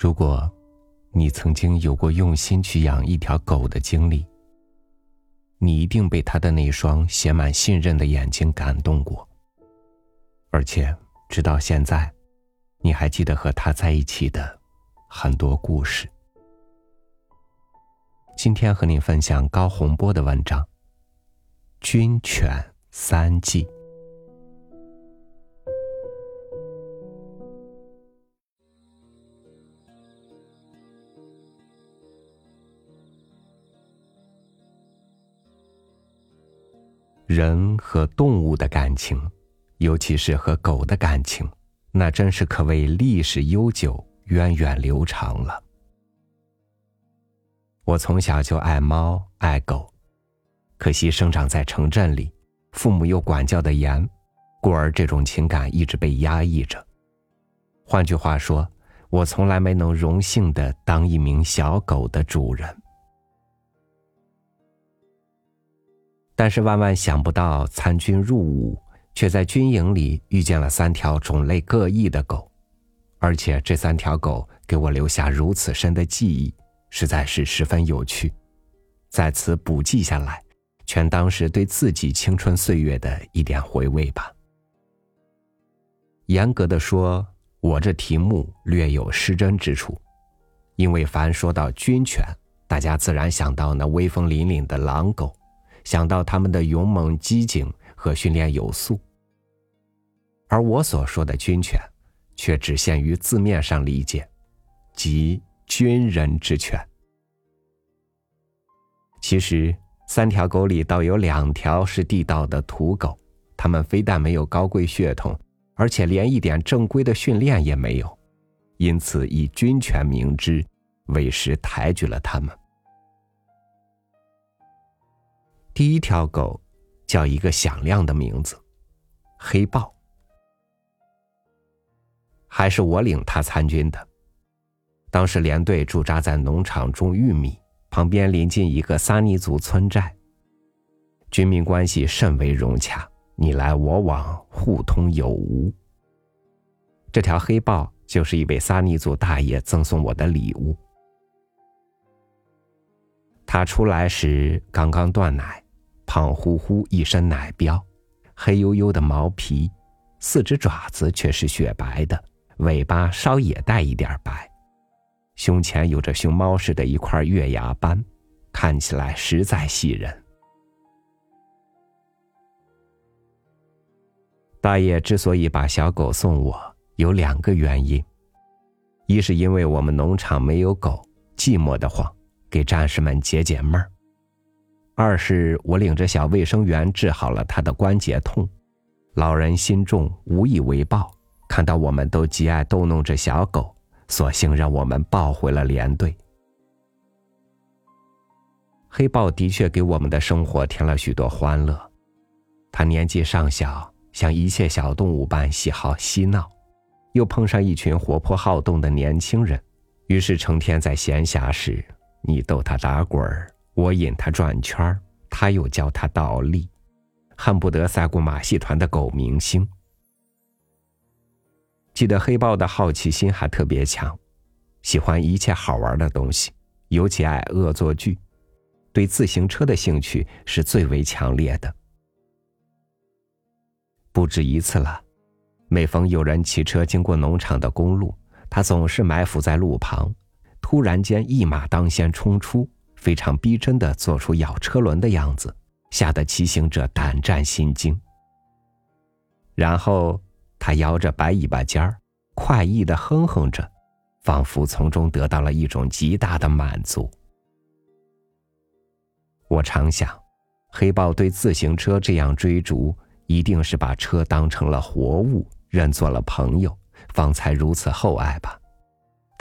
如果，你曾经有过用心去养一条狗的经历，你一定被它的那双写满信任的眼睛感动过。而且，直到现在，你还记得和它在一起的很多故事。今天和你分享高洪波的文章《军犬三季》。人和动物的感情，尤其是和狗的感情，那真是可谓历史悠久、源远流长了。我从小就爱猫爱狗，可惜生长在城镇里，父母又管教的严，故而这种情感一直被压抑着。换句话说，我从来没能荣幸的当一名小狗的主人。但是万万想不到，参军入伍，却在军营里遇见了三条种类各异的狗，而且这三条狗给我留下如此深的记忆，实在是十分有趣。在此补记下来，全当是对自己青春岁月的一点回味吧。严格的说，我这题目略有失真之处，因为凡说到军犬，大家自然想到那威风凛凛的狼狗。想到他们的勇猛机警和训练有素，而我所说的军犬，却只限于字面上理解，即军人之犬。其实，三条狗里倒有两条是地道的土狗，它们非但没有高贵血统，而且连一点正规的训练也没有，因此以军犬名之，委实抬举了它们。第一条狗叫一个响亮的名字——黑豹，还是我领他参军的。当时连队驻扎在农场种玉米，旁边临近一个撒尼族村寨，军民关系甚为融洽，你来我往，互通有无。这条黑豹就是一位撒尼族大爷赠送我的礼物。他出来时刚刚断奶。胖乎乎，一身奶膘，黑黝黝的毛皮，四只爪子却是雪白的，尾巴稍也带一点白，胸前有着熊猫似的一块月牙斑，看起来实在喜人。大爷之所以把小狗送我，有两个原因：一是因为我们农场没有狗，寂寞的慌，给战士们解解闷儿。二是我领着小卫生员治好了他的关节痛，老人心重，无以为报。看到我们都极爱逗弄这小狗，索性让我们抱回了连队。黑豹的确给我们的生活添了许多欢乐。他年纪尚小，像一切小动物般喜好嬉闹，又碰上一群活泼好动的年轻人，于是成天在闲暇时，你逗他打滚儿。我引他转圈他又教他倒立，恨不得赛过马戏团的狗明星。记得黑豹的好奇心还特别强，喜欢一切好玩的东西，尤其爱恶作剧，对自行车的兴趣是最为强烈的。不止一次了，每逢有人骑车经过农场的公路，他总是埋伏在路旁，突然间一马当先冲出。非常逼真的做出咬车轮的样子，吓得骑行者胆战心惊。然后他摇着白尾巴尖儿，快意的哼哼着，仿佛从中得到了一种极大的满足。我常想，黑豹对自行车这样追逐，一定是把车当成了活物，认作了朋友，方才如此厚爱吧。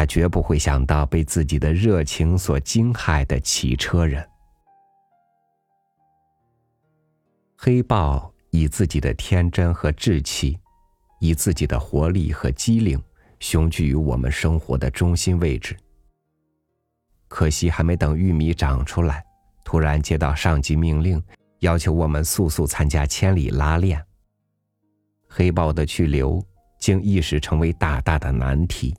他绝不会想到被自己的热情所惊骇的骑车人。黑豹以自己的天真和志气，以自己的活力和机灵，雄踞于我们生活的中心位置。可惜还没等玉米长出来，突然接到上级命令，要求我们速速参加千里拉练。黑豹的去留，竟一时成为大大的难题。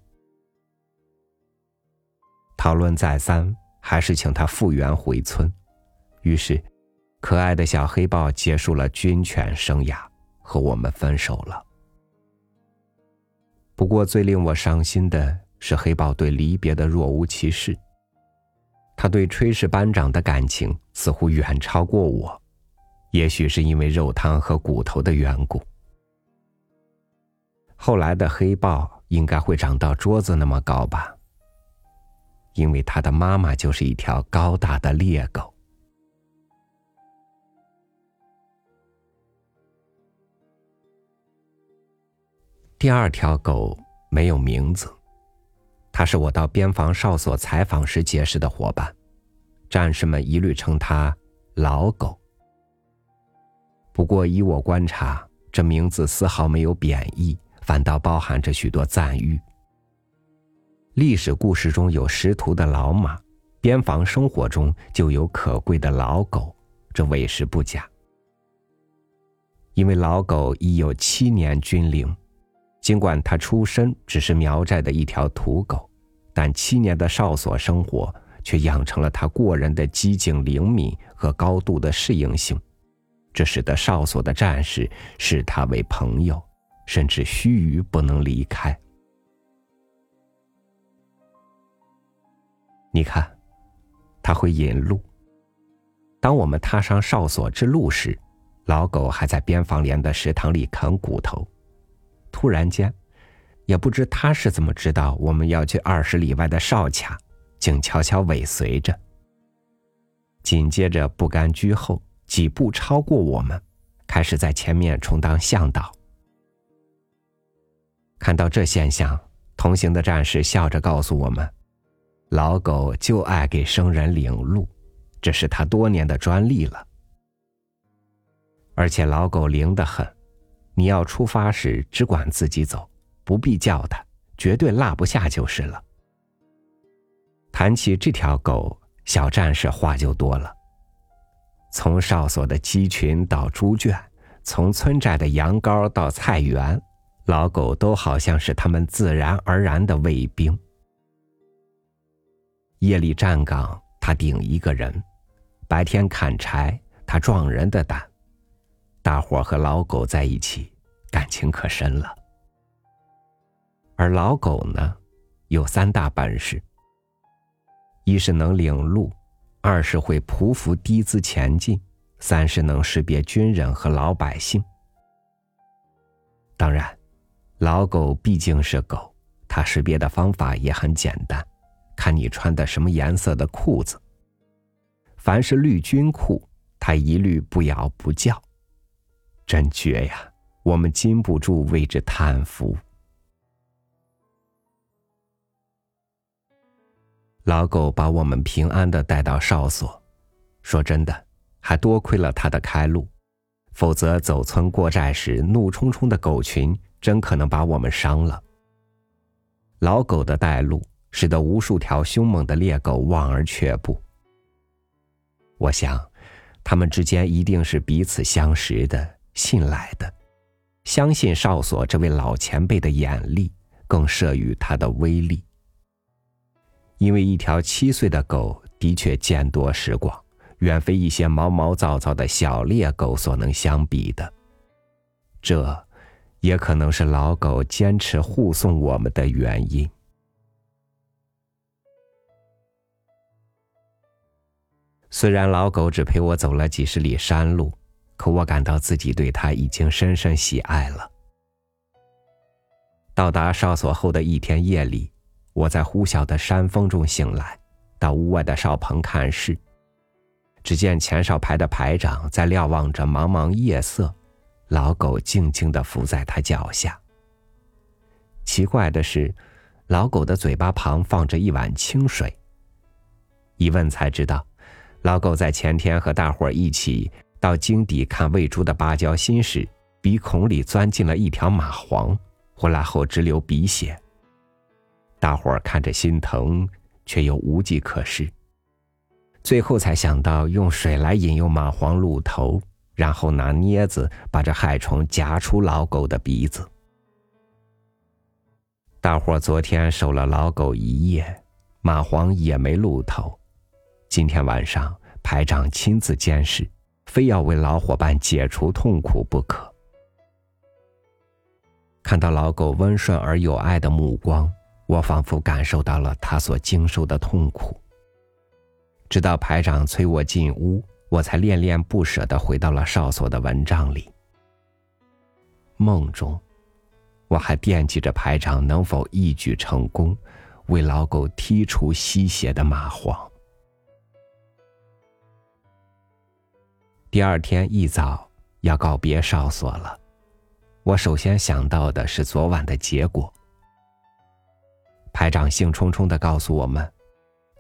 讨论再三，还是请他复原回村。于是，可爱的小黑豹结束了军犬生涯，和我们分手了。不过，最令我伤心的是黑豹对离别的若无其事。他对炊事班长的感情似乎远超过我，也许是因为肉汤和骨头的缘故。后来的黑豹应该会长到桌子那么高吧，因为他的妈妈就是一条高大的猎狗。第二条狗没有名字。它是我到边防哨所采访时结识的伙伴，战士们一律称它“老狗”。不过，依我观察，这名字丝毫没有贬义，反倒包含着许多赞誉。历史故事中有识途的老马，边防生活中就有可贵的老狗，这委实不假。因为老狗已有七年军龄。尽管他出身只是苗寨的一条土狗，但七年的哨所生活却养成了他过人的机警灵敏和高度的适应性，这使得哨所的战士视他为朋友，甚至须臾不能离开。你看，他会引路。当我们踏上哨所之路时，老狗还在边防连的食堂里啃骨头。突然间，也不知他是怎么知道我们要去二十里外的哨卡，竟悄悄尾随着。紧接着不甘居后，几步超过我们，开始在前面充当向导。看到这现象，同行的战士笑着告诉我们：“老狗就爱给生人领路，这是他多年的专利了。而且老狗灵得很。”你要出发时只管自己走，不必叫他，绝对落不下就是了。谈起这条狗，小战士话就多了。从哨所的鸡群到猪圈，从村寨的羊羔到菜园，老狗都好像是他们自然而然的卫兵。夜里站岗，他顶一个人；白天砍柴，他壮人的胆。大伙和老狗在一起，感情可深了。而老狗呢，有三大本事：一是能领路，二是会匍匐低姿前进，三是能识别军人和老百姓。当然，老狗毕竟是狗，它识别的方法也很简单，看你穿的什么颜色的裤子。凡是绿军裤，它一律不咬不叫。真绝呀！我们禁不住为之叹服。老狗把我们平安的带到哨所，说真的，还多亏了他的开路，否则走村过寨时，怒冲冲的狗群真可能把我们伤了。老狗的带路，使得无数条凶猛的猎狗望而却步。我想，他们之间一定是彼此相识的。信赖的，相信哨所这位老前辈的眼力，更慑于他的威力。因为一条七岁的狗的确见多识广，远非一些毛毛躁躁的小猎狗所能相比的。这，也可能是老狗坚持护送我们的原因。虽然老狗只陪我走了几十里山路。可我感到自己对他已经深深喜爱了。到达哨所后的一天夜里，我在呼啸的山风中醒来，到屋外的哨棚看事。只见前哨排的排长在瞭望着茫茫夜色，老狗静静的伏在他脚下。奇怪的是，老狗的嘴巴旁放着一碗清水。一问才知道，老狗在前天和大伙一起。到井底看喂猪的芭蕉心时，鼻孔里钻进了一条蚂蟥，回来后直流鼻血。大伙儿看着心疼，却又无计可施，最后才想到用水来引诱蚂蟥露头，然后拿镊子把这害虫夹出老狗的鼻子。大伙儿昨天守了老狗一夜，蚂蟥也没露头。今天晚上排长亲自监视，非要为老伙伴解除痛苦不可。看到老狗温顺而有爱的目光，我仿佛感受到了他所经受的痛苦。直到排长催我进屋，我才恋恋不舍的回到了哨所的蚊帐里。梦中，我还惦记着排长能否一举成功，为老狗剔除吸血的蚂蟥。第二天一早要告别哨所了。我首先想到的是昨晚的结果。排长兴冲冲的告诉我们，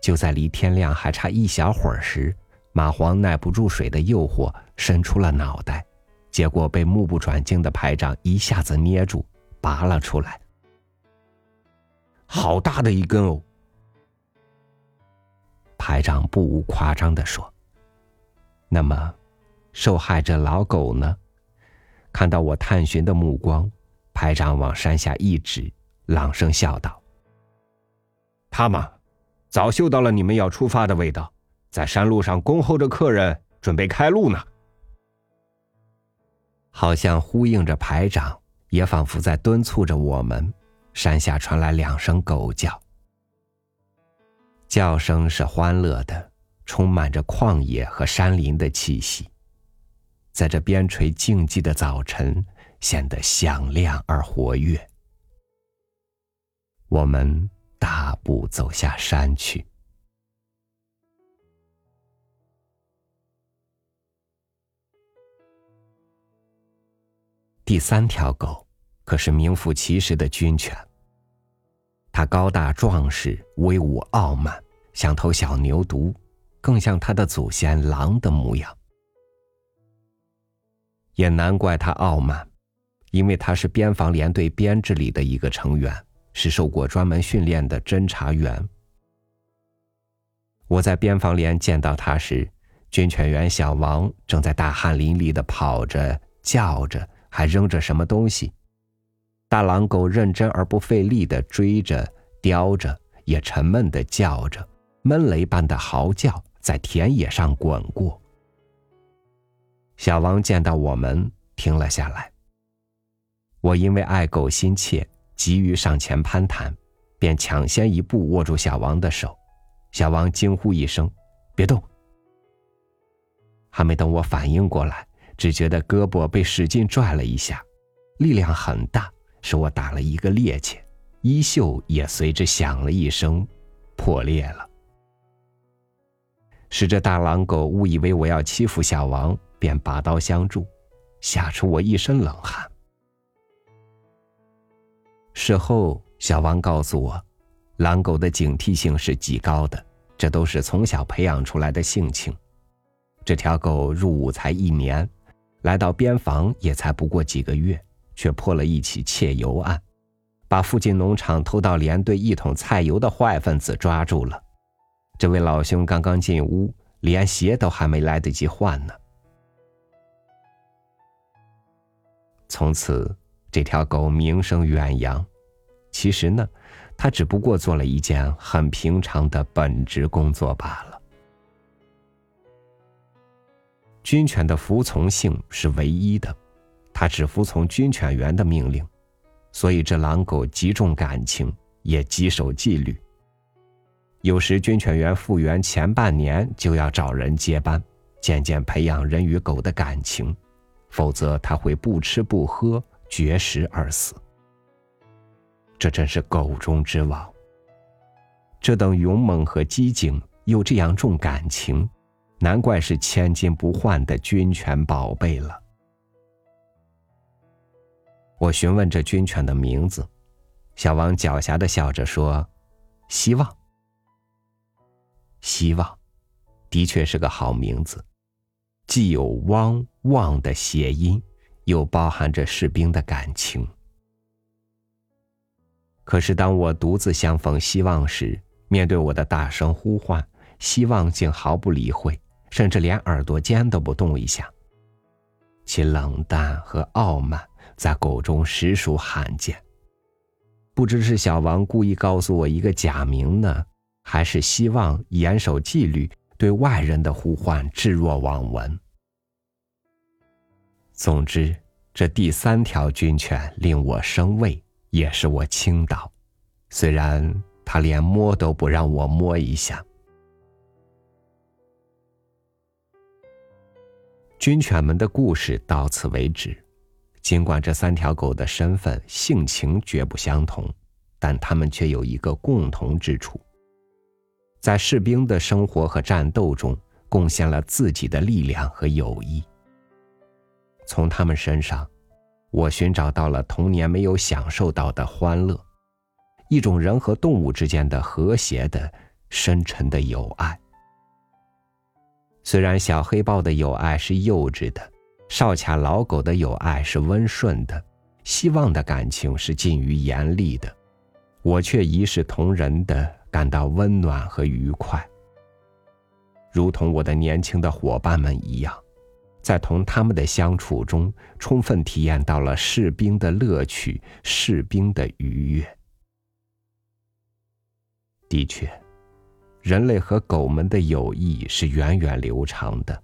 就在离天亮还差一小会儿时，蚂蟥耐不住水的诱惑，伸出了脑袋，结果被目不转睛的排长一下子捏住，拔了出来。好大的一根哦！排长不无夸张的说。那么，受害者老狗呢？看到我探寻的目光，排长往山下一指，朗声笑道：“他嘛，早嗅到了你们要出发的味道，在山路上恭候着客人，准备开路呢。”好像呼应着排长，也仿佛在敦促着我们。山下传来两声狗叫，叫声是欢乐的，充满着旷野和山林的气息。在这边陲静寂的早晨，显得响亮而活跃。我们大步走下山去。第三条狗可是名副其实的军犬。它高大壮实、威武傲慢，像头小牛犊，更像它的祖先狼的模样。也难怪他傲慢，因为他是边防连队编制里的一个成员，是受过专门训练的侦查员。我在边防连见到他时，军犬员小王正在大汗淋漓的跑着、叫着，还扔着什么东西。大狼狗认真而不费力的追着、叼着，也沉闷的叫着，闷雷般的嚎叫，在田野上滚过。小王见到我们，停了下来。我因为爱狗心切，急于上前攀谈，便抢先一步握住小王的手。小王惊呼一声：“别动！”还没等我反应过来，只觉得胳膊被使劲拽了一下，力量很大，使我打了一个趔趄，衣袖也随之响了一声，破裂了。使这大狼狗误以为我要欺负小王。便拔刀相助，吓出我一身冷汗。事后，小王告诉我，狼狗的警惕性是极高的，这都是从小培养出来的性情。这条狗入伍才一年，来到边防也才不过几个月，却破了一起窃油案，把附近农场偷到连队一桶菜油的坏分子抓住了。这位老兄刚刚进屋，连鞋都还没来得及换呢。从此，这条狗名声远扬。其实呢，它只不过做了一件很平常的本职工作罢了。军犬的服从性是唯一的，它只服从军犬员的命令，所以这狼狗极重感情，也极守纪律。有时军犬员复员前半年就要找人接班，渐渐培养人与狗的感情。否则他会不吃不喝，绝食而死。这真是狗中之王。这等勇猛和机警，又这样重感情，难怪是千金不换的军犬宝贝了。我询问这军犬的名字，小王狡黠的笑着说：“希望。”希望，的确是个好名字。既有“汪旺”的谐音，又包含着士兵的感情。可是，当我独自相逢希望时，面对我的大声呼唤，希望竟毫不理会，甚至连耳朵尖都不动一下。其冷淡和傲慢，在狗中实属罕见。不知是小王故意告诉我一个假名呢，还是希望严守纪律，对外人的呼唤置若罔闻。总之，这第三条军犬令我生畏，也使我倾倒。虽然他连摸都不让我摸一下。军犬们的故事到此为止。尽管这三条狗的身份、性情绝不相同，但它们却有一个共同之处：在士兵的生活和战斗中，贡献了自己的力量和友谊。从他们身上，我寻找到了童年没有享受到的欢乐，一种人和动物之间的和谐的、深沉的友爱。虽然小黑豹的友爱是幼稚的，少卡老狗的友爱是温顺的，希望的感情是近于严厉的，我却一视同仁的感到温暖和愉快，如同我的年轻的伙伴们一样，在同他们的相处中，充分体验到了士兵的乐趣，士兵的愉悦。的确。人类和狗们的友谊是源远流长的，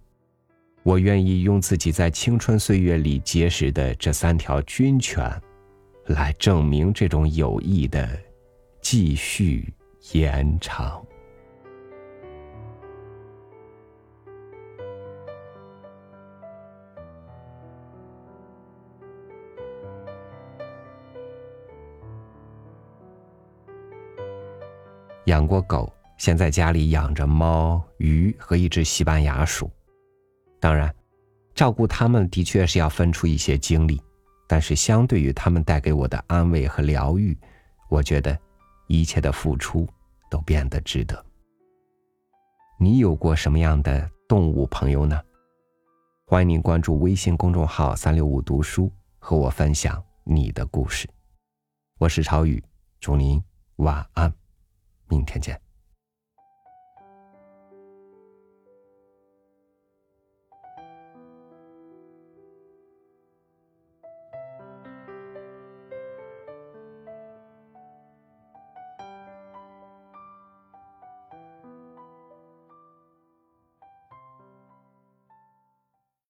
我愿意用自己在青春岁月里结识的这三条军犬，来证明这种友谊的继续延长。养过狗。现在家里养着猫、鱼和一只西班牙鼠，当然，照顾它们的确是要分出一些精力，但是相对于它们带给我的安慰和疗愈，我觉得一切的付出都变得值得。你有过什么样的动物朋友呢？欢迎您关注微信公众号“三六五读书”，和我分享你的故事。我是超宇，祝您晚安，明天见。